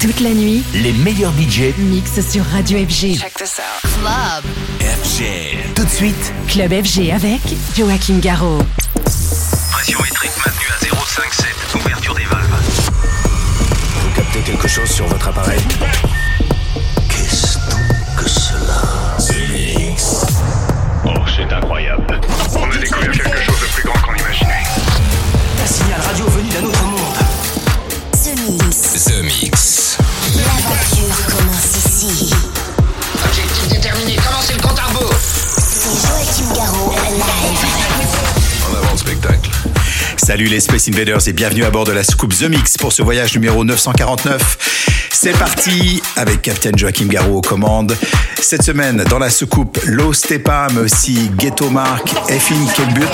Toute la nuit, les meilleurs budgets mixent sur Radio FG. Check this out. Club. FG. Tout de suite, Club FG avec Joachim Garraud. Pression électrique maintenue à 0,57. Ouverture des valves. Vous captez quelque chose sur votre appareil? Qu'est-ce donc que cela? Oh, c'est incroyable. On a découvert quelque chose de plus grand qu'on imaginait. Un signal radio venu d'un autre monde. Mix. L'aventure commence ici. Objectif déterminé, commencez le compte à rebours C'est Joachim Garraud, live. En avant le spectacle. Salut les Space Invaders et bienvenue à bord de la soucoupe The Mix pour ce voyage numéro 949. C'est parti avec Captain Joachim Garraud aux commandes. Cette semaine, dans la soucoupe, Low Stepa, mais aussi Ghetto Mark, Effin Kelbut,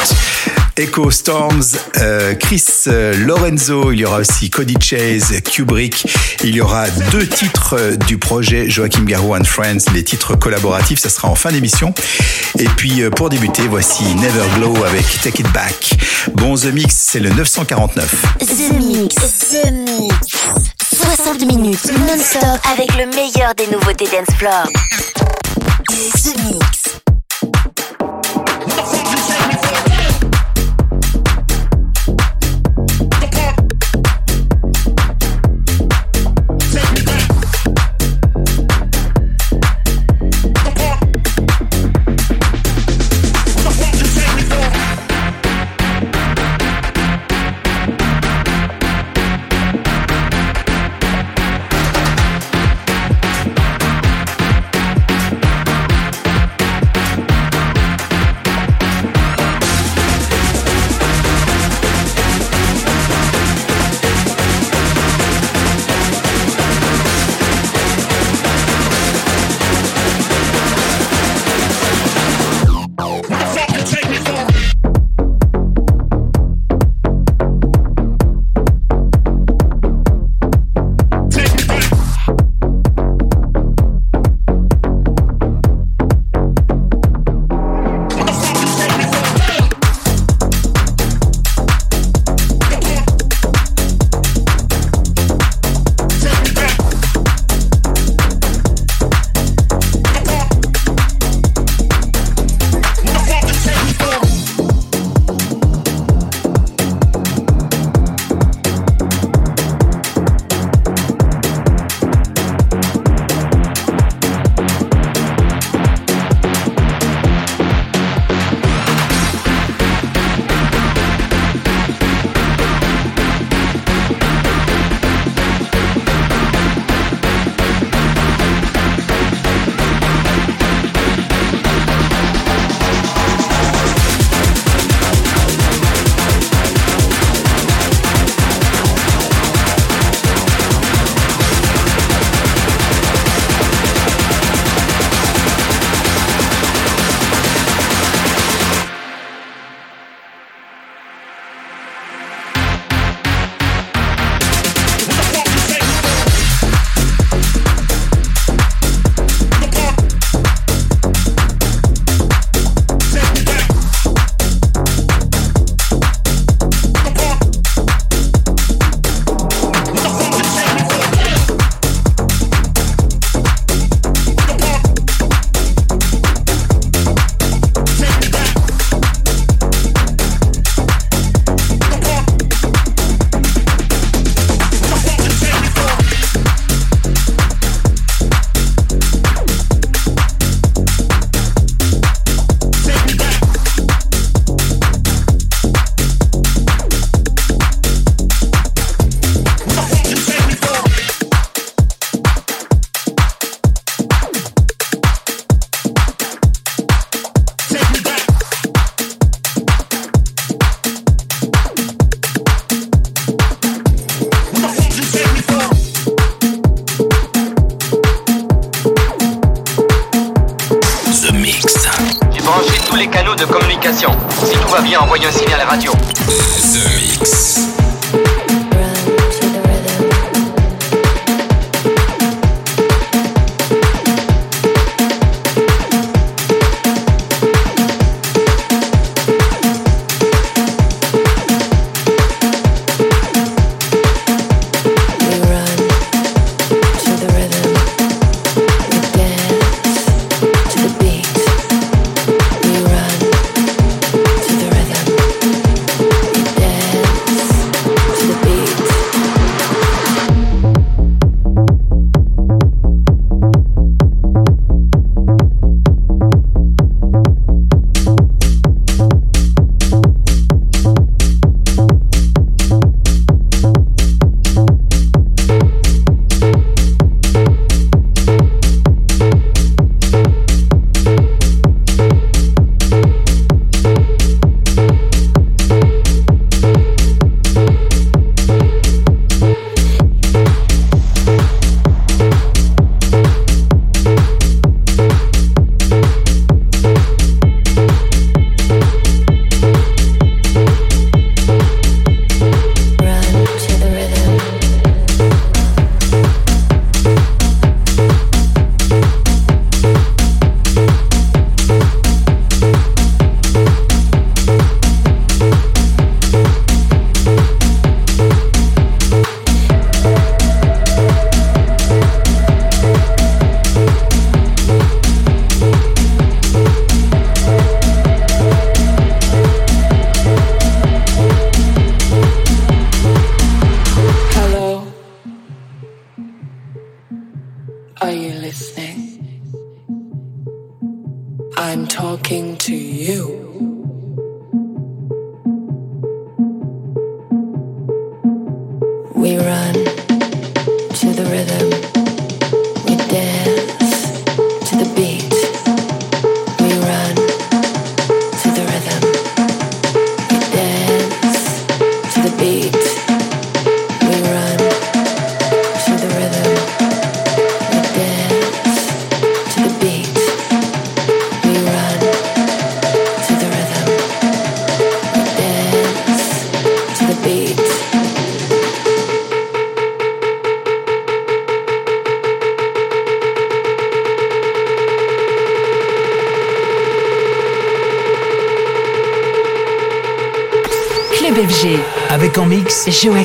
Echo Storms, euh, Chris euh, Lorenzo, il y aura aussi Cody Chase, Kubrick. Il y aura deux titres euh, du projet Joachim Garraud and Friends, les titres collaboratifs, ça sera en fin d'émission. Et puis pour débuter, voici Never Glow avec Take It Back. Bon, The Mix, c'est le 949. The Mix. The Mix. 60 minutes non-stop avec le meilleur des nouveautés dance floor. The Mix.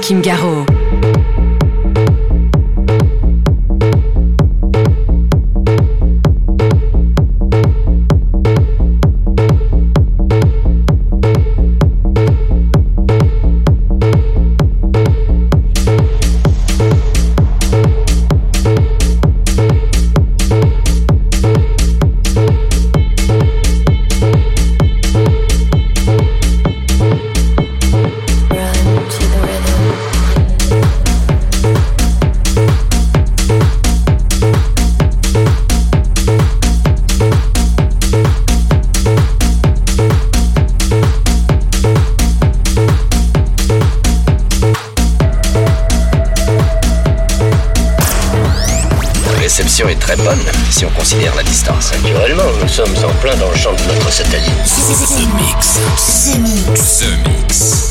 Kim Garo. Naturellement, nous sommes en plein dans le champ de notre satellite. The Mix. The Mix. The Mix.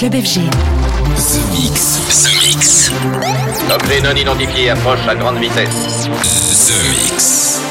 Club FG. The Mix. The Mix. Objet non identifié approche à grande vitesse. The Mix.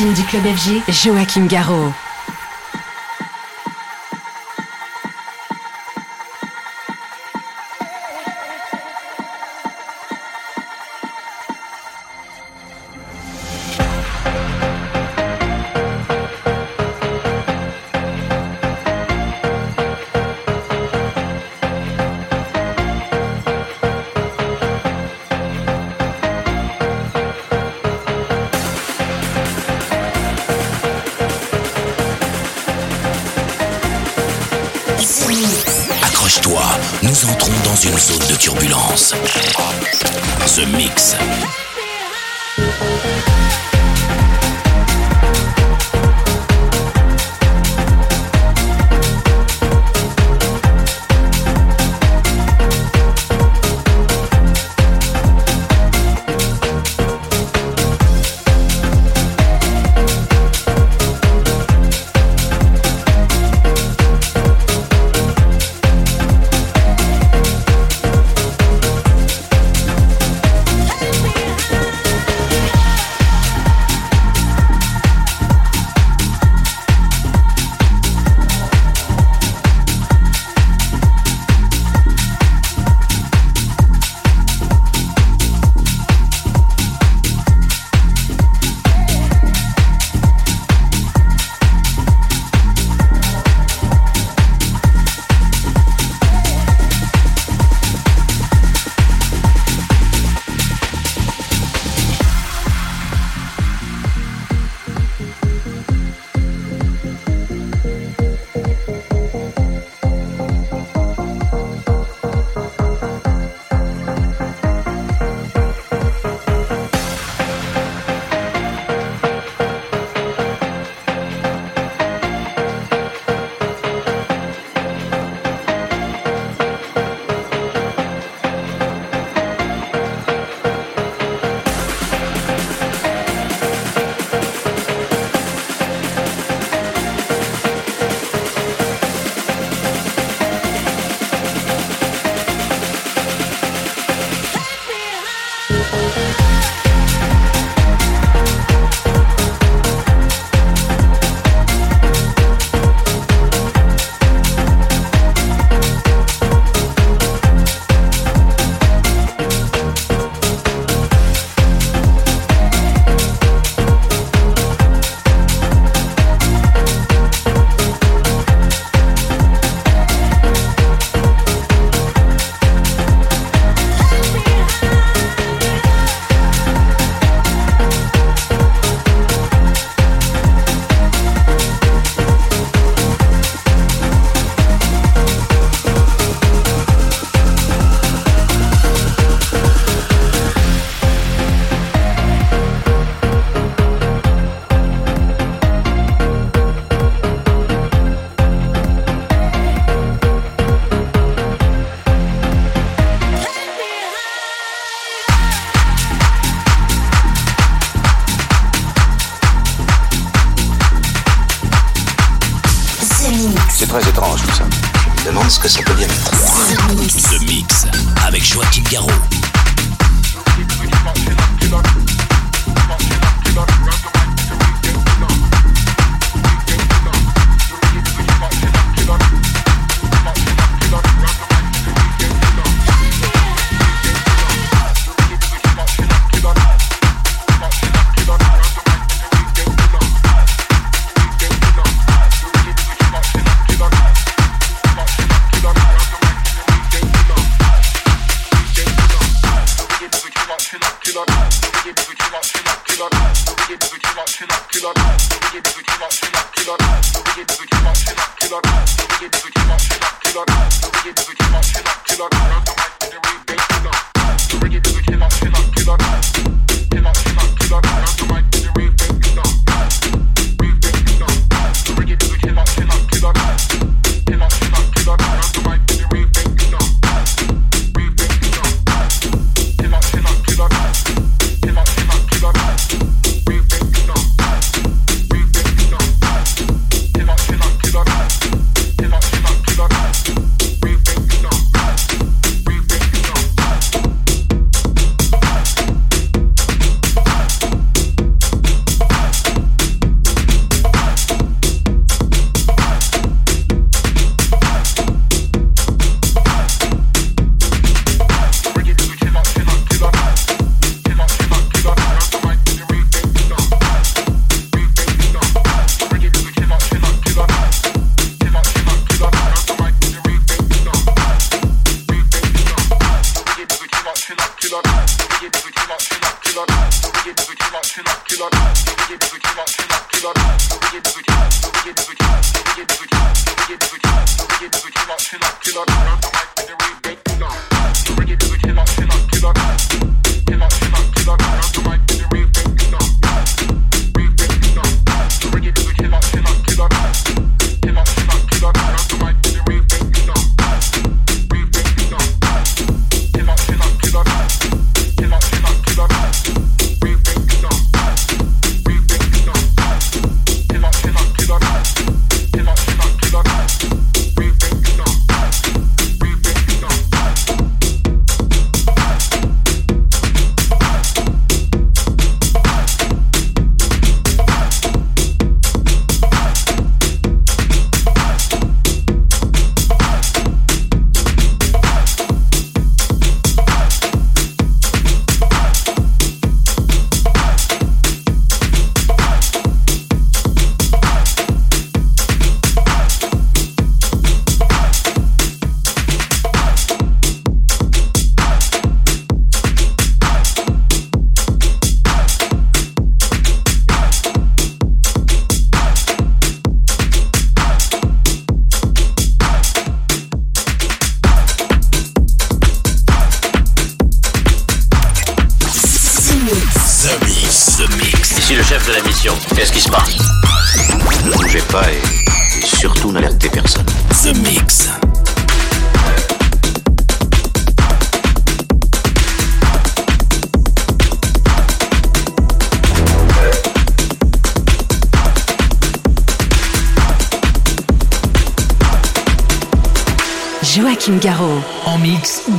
Du club FG, Joachim Garraud. nous entrons dans une zone de turbulence. Ce mix.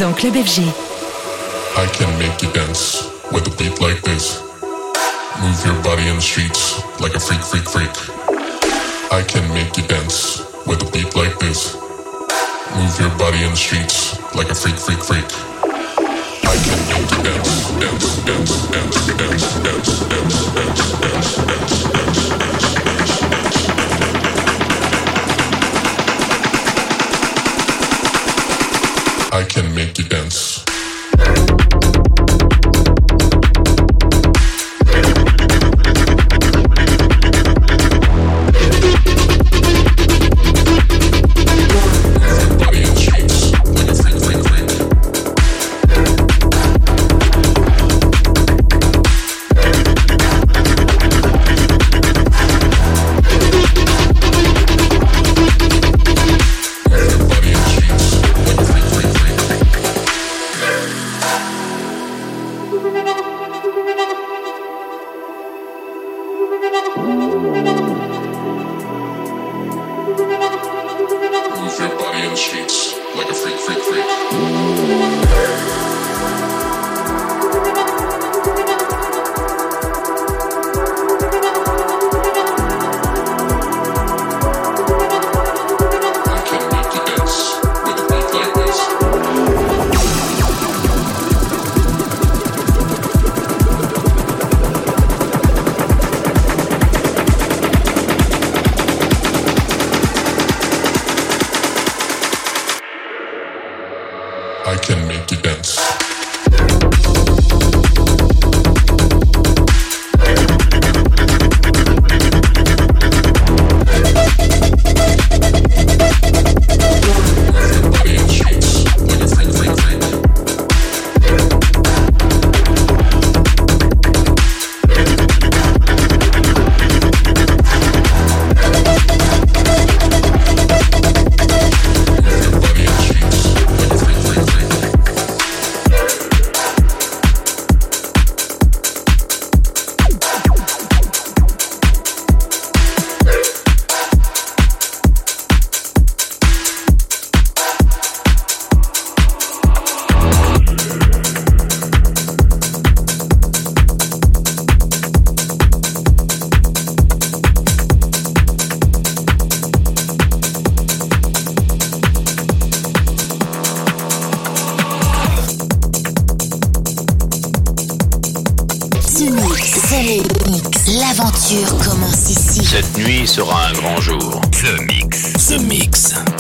dans Club FG. Cette nuit sera un grand jour. The Mix. The Mix.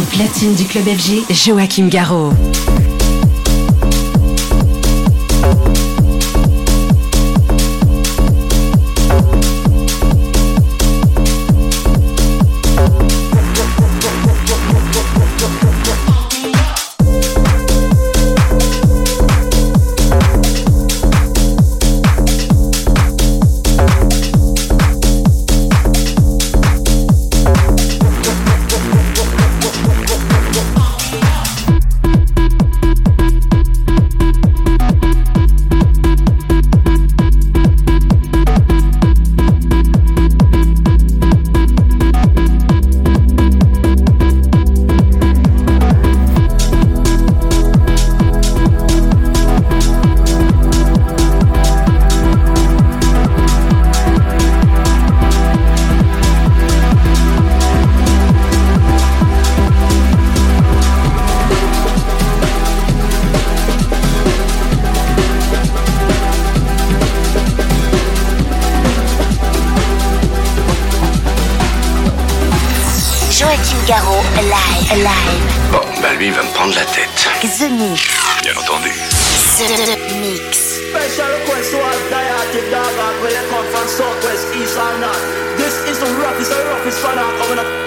Platine du club FG, Joachim Garraud. Mix. Bien entendu. The Mix. Special request to all dietic dog out where they come from Southwest, East or North. This is the roughest, the roughest runner coming up.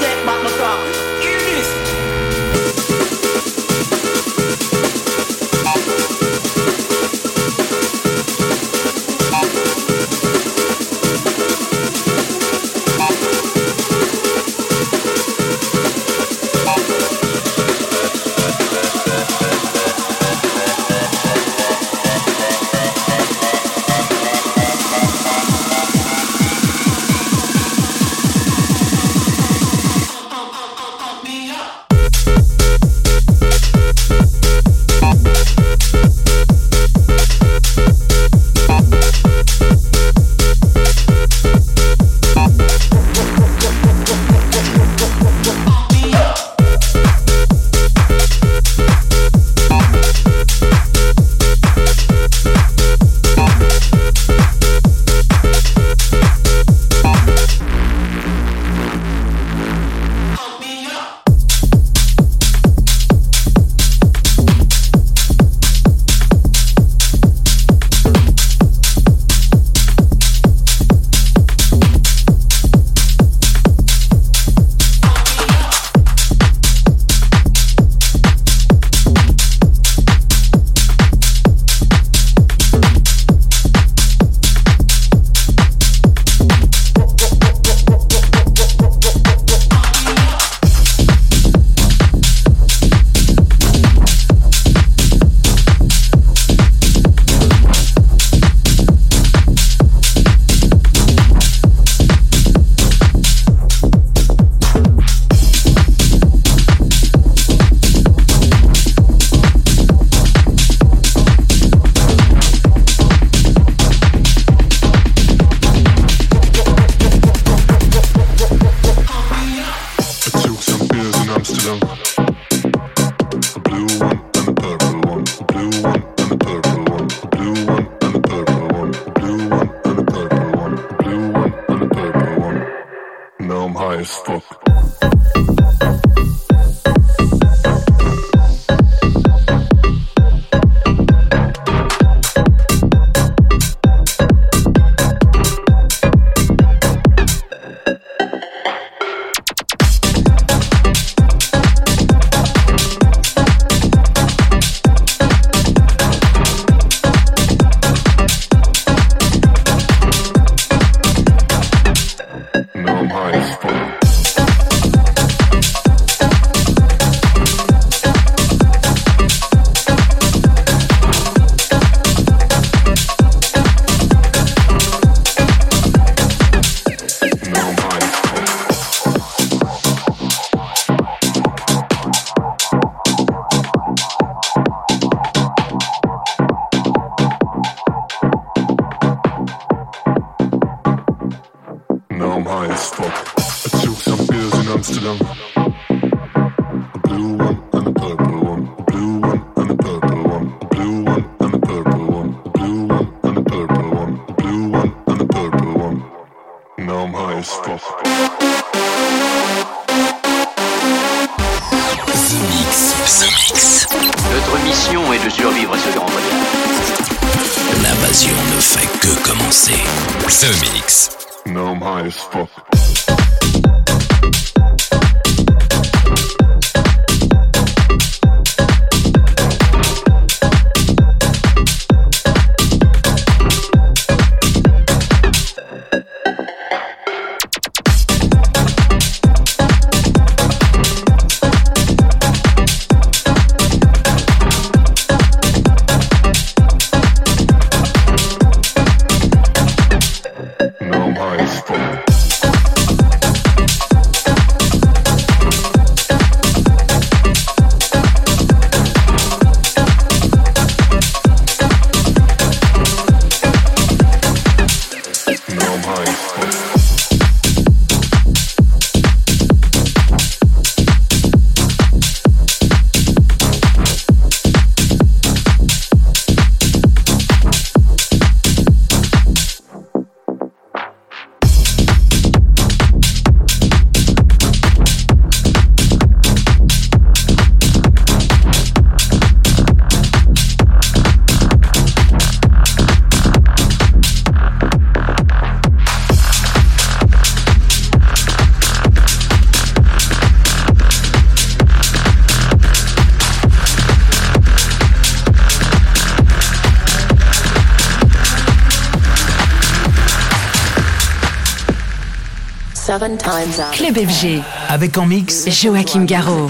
Club FG. Avec en mix Joachim Garraud.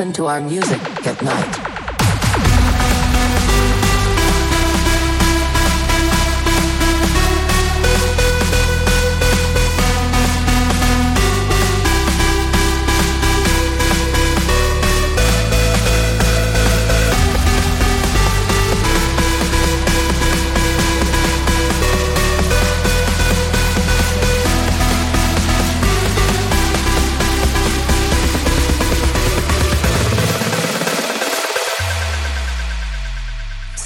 Listen to our music at night.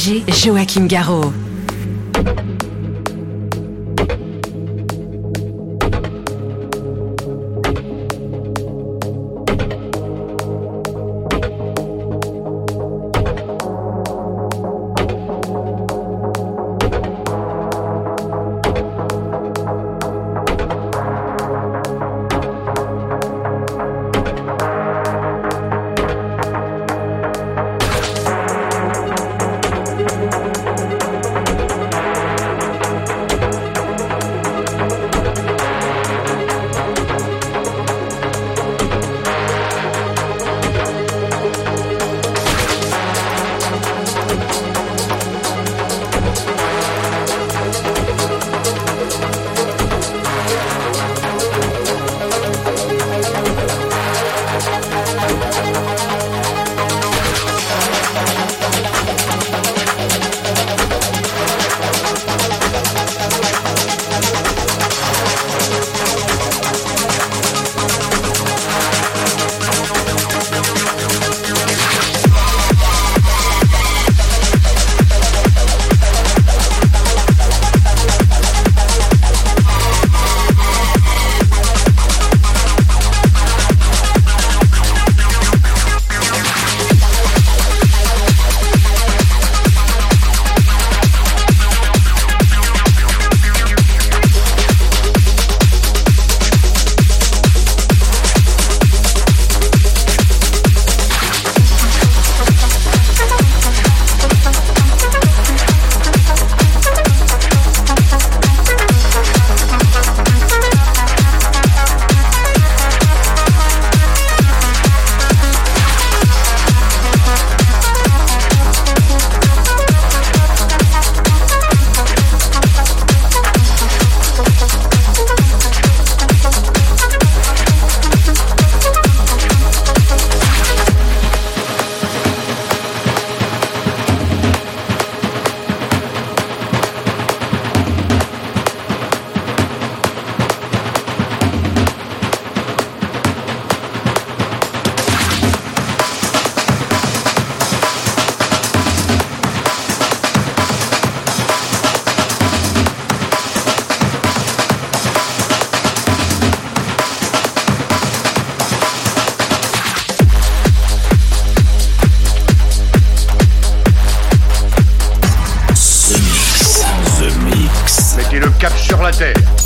Joachim Garraud.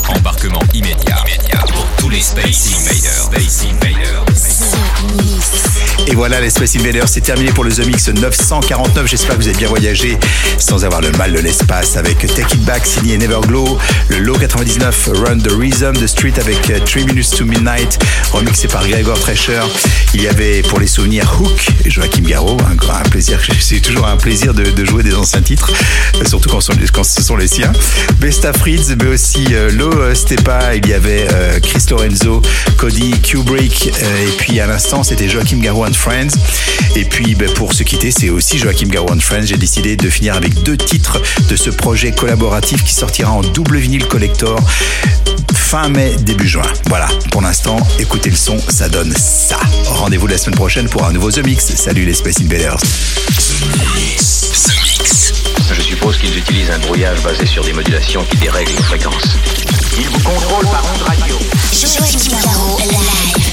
Embarquement immédiat, pour tous les Space Invaders. Et voilà, les Space Invaders, c'est terminé pour le The Mix 949. J'espère que vous avez bien voyagé sans avoir le mal de l'espace avec Take It Back signé Neverglow, le Low 99 Run the Rhythm, The Street avec 3 euh, Minutes to Midnight, remixé par Gregor Thresher. Il y avait pour les souvenirs Hook, Joachim Garraud, un, plaisir, c'est toujours un plaisir de, jouer des anciens titres, surtout quand, ce sont les siens. Besta Fritz, mais aussi euh, Low Stepa, il y avait Chris Lorenzo, Cody Kubrick, et puis à l'instant c'était Joachim Garraud and Friends. Et puis ben, pour se quitter, c'est aussi Joachim Garraud and Friends. J'ai décidé de finir avec deux titres de ce projet collaboratif qui sortira en double vinyle collector fin mai, début juin. Voilà, pour l'instant, écoutez le son, ça donne ça. Rendez-vous la semaine prochaine pour un nouveau The Mix. Salut les Space Invaders. Je suppose qu'ils utilisent un brouillage basé sur des modulations qui dérèglent les fréquences. Ils vous contrôlent par ondes radio. Live.